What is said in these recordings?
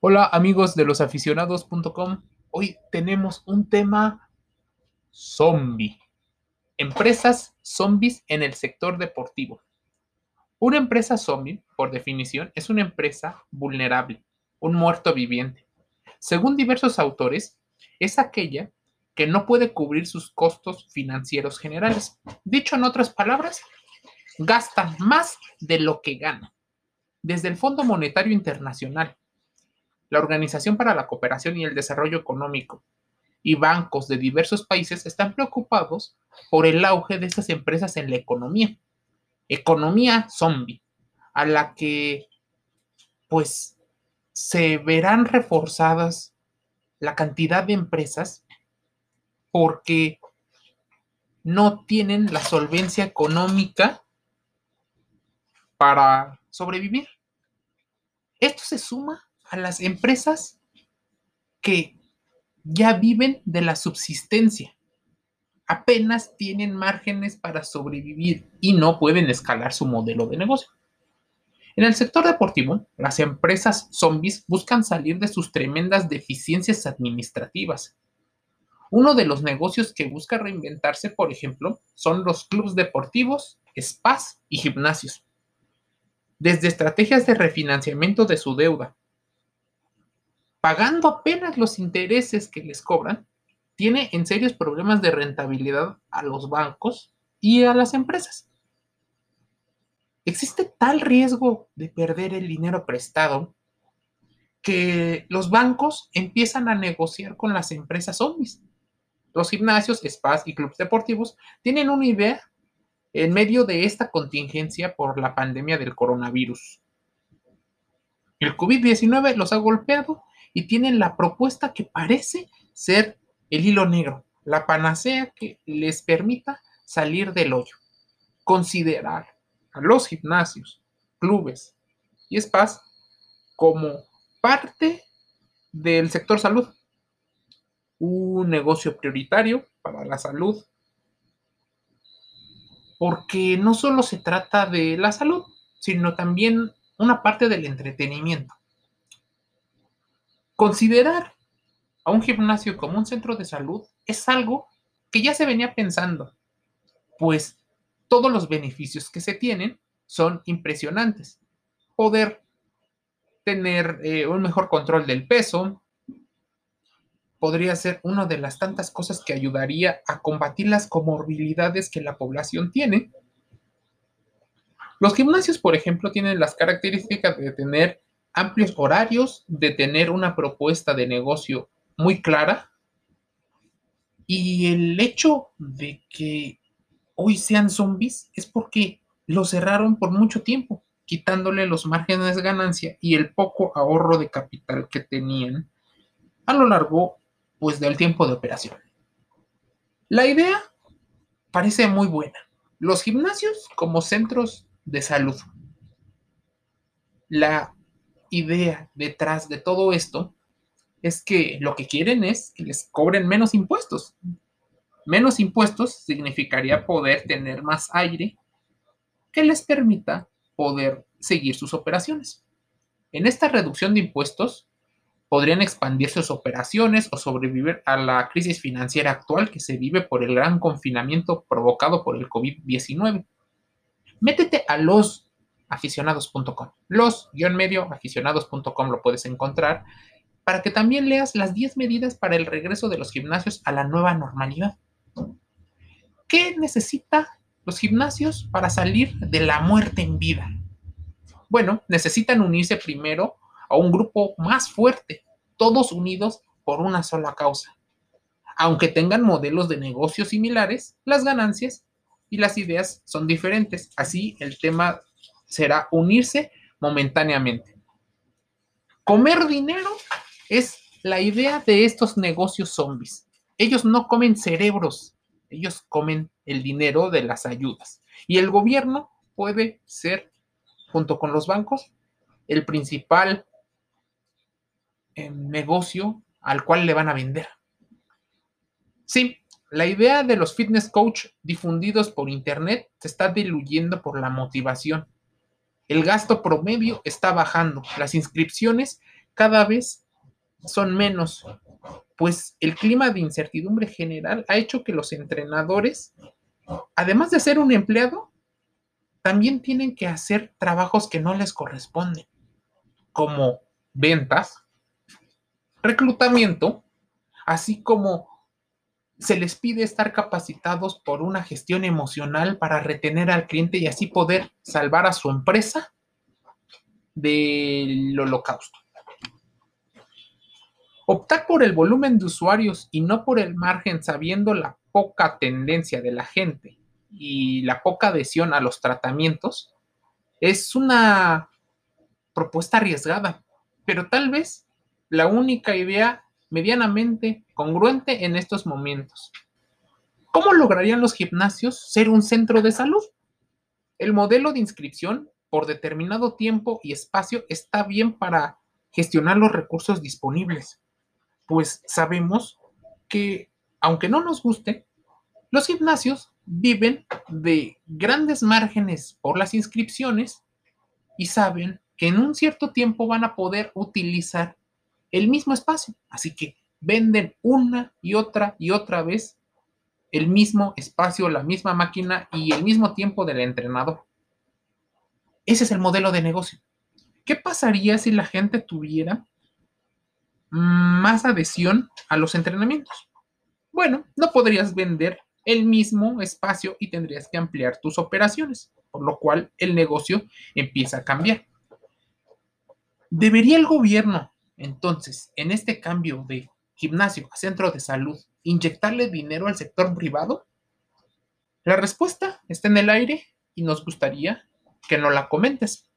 Hola amigos de losaficionados.com. Hoy tenemos un tema zombie. Empresas zombies en el sector deportivo. Una empresa zombie, por definición, es una empresa vulnerable, un muerto viviente. Según diversos autores, es aquella que no puede cubrir sus costos financieros generales. Dicho en otras palabras, gasta más de lo que gana. Desde el Fondo Monetario Internacional, la Organización para la Cooperación y el Desarrollo Económico y bancos de diversos países están preocupados por el auge de estas empresas en la economía. Economía zombie, a la que pues se verán reforzadas la cantidad de empresas porque no tienen la solvencia económica para sobrevivir. Esto se suma a las empresas que ya viven de la subsistencia. Apenas tienen márgenes para sobrevivir y no pueden escalar su modelo de negocio. En el sector deportivo, las empresas zombies buscan salir de sus tremendas deficiencias administrativas. Uno de los negocios que busca reinventarse, por ejemplo, son los clubes deportivos, spas y gimnasios. Desde estrategias de refinanciamiento de su deuda, pagando apenas los intereses que les cobran, tiene en serios problemas de rentabilidad a los bancos y a las empresas. Existe tal riesgo de perder el dinero prestado que los bancos empiezan a negociar con las empresas zombies. Los gimnasios, spas y clubes deportivos tienen una idea en medio de esta contingencia por la pandemia del coronavirus. El COVID-19 los ha golpeado y tienen la propuesta que parece ser el hilo negro, la panacea que les permita salir del hoyo. Considerar a los gimnasios, clubes y spas como parte del sector salud. Un negocio prioritario para la salud. Porque no solo se trata de la salud, sino también una parte del entretenimiento. Considerar a un gimnasio como un centro de salud es algo que ya se venía pensando, pues todos los beneficios que se tienen son impresionantes. Poder tener eh, un mejor control del peso podría ser una de las tantas cosas que ayudaría a combatir las comorbilidades que la población tiene. Los gimnasios, por ejemplo, tienen las características de tener amplios horarios, de tener una propuesta de negocio muy clara. Y el hecho de que hoy sean zombies es porque lo cerraron por mucho tiempo, quitándole los márgenes de ganancia y el poco ahorro de capital que tenían a lo largo pues del tiempo de operación. La idea parece muy buena. Los gimnasios como centros de salud. La idea detrás de todo esto es que lo que quieren es que les cobren menos impuestos. Menos impuestos significaría poder tener más aire que les permita poder seguir sus operaciones. En esta reducción de impuestos podrían expandir sus operaciones o sobrevivir a la crisis financiera actual que se vive por el gran confinamiento provocado por el COVID-19. Métete a los aficionados.com. Los-medio aficionados.com lo puedes encontrar para que también leas las 10 medidas para el regreso de los gimnasios a la nueva normalidad. ¿Qué necesita los gimnasios para salir de la muerte en vida? Bueno, necesitan unirse primero a un grupo más fuerte, todos unidos por una sola causa. Aunque tengan modelos de negocios similares, las ganancias y las ideas son diferentes. Así, el tema será unirse momentáneamente. Comer dinero es la idea de estos negocios zombies. Ellos no comen cerebros, ellos comen el dinero de las ayudas. Y el gobierno puede ser, junto con los bancos, el principal eh, negocio al cual le van a vender. Sí, la idea de los fitness coach difundidos por internet se está diluyendo por la motivación el gasto promedio está bajando. Las inscripciones cada vez son menos, pues el clima de incertidumbre general ha hecho que los entrenadores, además de ser un empleado, también tienen que hacer trabajos que no les corresponden, como ventas, reclutamiento, así como se les pide estar capacitados por una gestión emocional para retener al cliente y así poder salvar a su empresa del holocausto. Optar por el volumen de usuarios y no por el margen sabiendo la poca tendencia de la gente y la poca adhesión a los tratamientos es una propuesta arriesgada, pero tal vez la única idea medianamente congruente en estos momentos. ¿Cómo lograrían los gimnasios ser un centro de salud? El modelo de inscripción por determinado tiempo y espacio está bien para gestionar los recursos disponibles, pues sabemos que, aunque no nos guste, los gimnasios viven de grandes márgenes por las inscripciones y saben que en un cierto tiempo van a poder utilizar el mismo espacio. Así que venden una y otra y otra vez el mismo espacio, la misma máquina y el mismo tiempo del entrenador. Ese es el modelo de negocio. ¿Qué pasaría si la gente tuviera más adhesión a los entrenamientos? Bueno, no podrías vender el mismo espacio y tendrías que ampliar tus operaciones, por lo cual el negocio empieza a cambiar. ¿Debería el gobierno entonces, en este cambio de gimnasio a centro de salud, inyectarle dinero al sector privado? La respuesta está en el aire y nos gustaría que nos la comentes.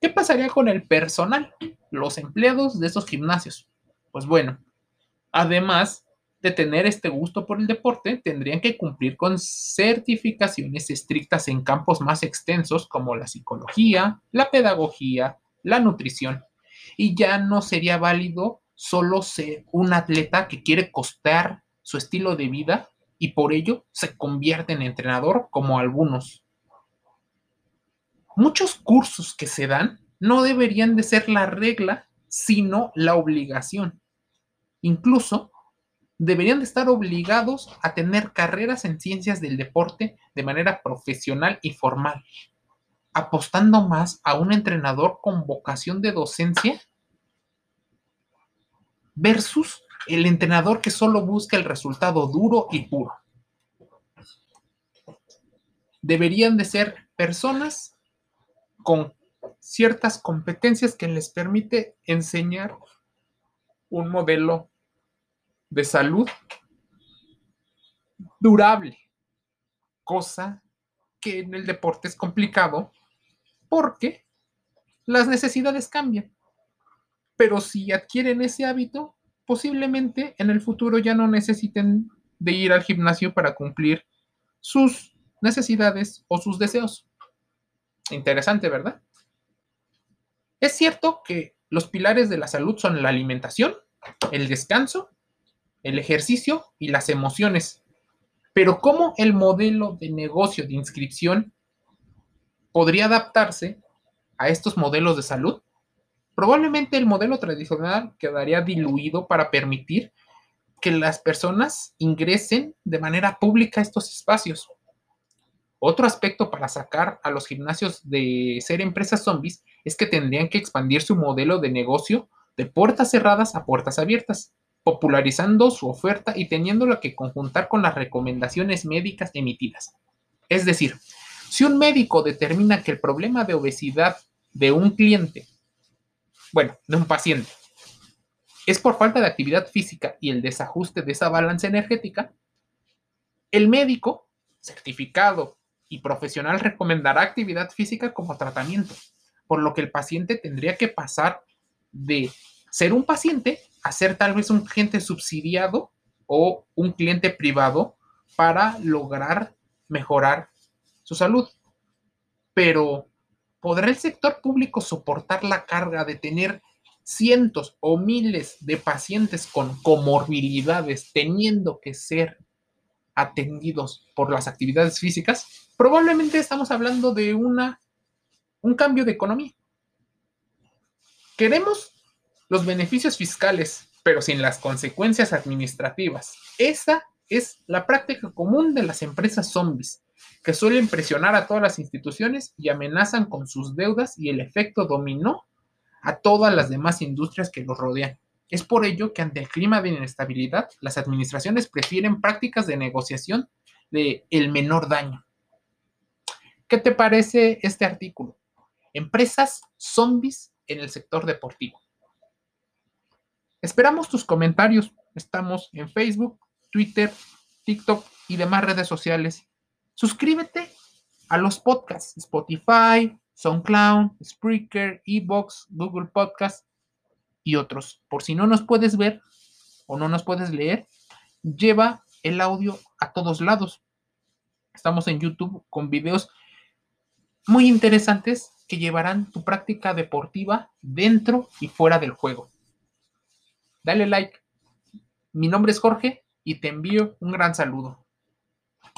¿Qué pasaría con el personal, los empleados de esos gimnasios? Pues bueno, además de tener este gusto por el deporte, tendrían que cumplir con certificaciones estrictas en campos más extensos como la psicología, la pedagogía, la nutrición y ya no sería válido solo ser un atleta que quiere costear su estilo de vida y por ello se convierte en entrenador como algunos. Muchos cursos que se dan no deberían de ser la regla, sino la obligación. Incluso deberían de estar obligados a tener carreras en ciencias del deporte de manera profesional y formal apostando más a un entrenador con vocación de docencia versus el entrenador que solo busca el resultado duro y puro. Deberían de ser personas con ciertas competencias que les permite enseñar un modelo de salud durable, cosa que en el deporte es complicado porque las necesidades cambian. Pero si adquieren ese hábito, posiblemente en el futuro ya no necesiten de ir al gimnasio para cumplir sus necesidades o sus deseos. Interesante, ¿verdad? Es cierto que los pilares de la salud son la alimentación, el descanso, el ejercicio y las emociones. Pero ¿cómo el modelo de negocio de inscripción podría adaptarse a estos modelos de salud, probablemente el modelo tradicional quedaría diluido para permitir que las personas ingresen de manera pública a estos espacios. Otro aspecto para sacar a los gimnasios de ser empresas zombies es que tendrían que expandir su modelo de negocio de puertas cerradas a puertas abiertas, popularizando su oferta y teniéndola que conjuntar con las recomendaciones médicas emitidas. Es decir, si un médico determina que el problema de obesidad de un cliente, bueno, de un paciente, es por falta de actividad física y el desajuste de esa balanza energética, el médico certificado y profesional recomendará actividad física como tratamiento, por lo que el paciente tendría que pasar de ser un paciente a ser tal vez un cliente subsidiado o un cliente privado para lograr mejorar su salud. Pero, ¿podrá el sector público soportar la carga de tener cientos o miles de pacientes con comorbilidades teniendo que ser atendidos por las actividades físicas? Probablemente estamos hablando de una, un cambio de economía. ¿Queremos los beneficios fiscales, pero sin las consecuencias administrativas. Esa es la práctica común de las empresas zombies, que suelen presionar a todas las instituciones y amenazan con sus deudas y el efecto dominó a todas las demás industrias que los rodean. Es por ello que ante el clima de inestabilidad, las administraciones prefieren prácticas de negociación de el menor daño. ¿Qué te parece este artículo? Empresas zombies en el sector deportivo. Esperamos tus comentarios. Estamos en Facebook, Twitter, TikTok y demás redes sociales. Suscríbete a los podcasts Spotify, SoundCloud, Spreaker, Ebox, Google Podcast y otros. Por si no nos puedes ver o no nos puedes leer, lleva el audio a todos lados. Estamos en YouTube con videos muy interesantes que llevarán tu práctica deportiva dentro y fuera del juego. Dale like. Mi nombre es Jorge y te envío un gran saludo.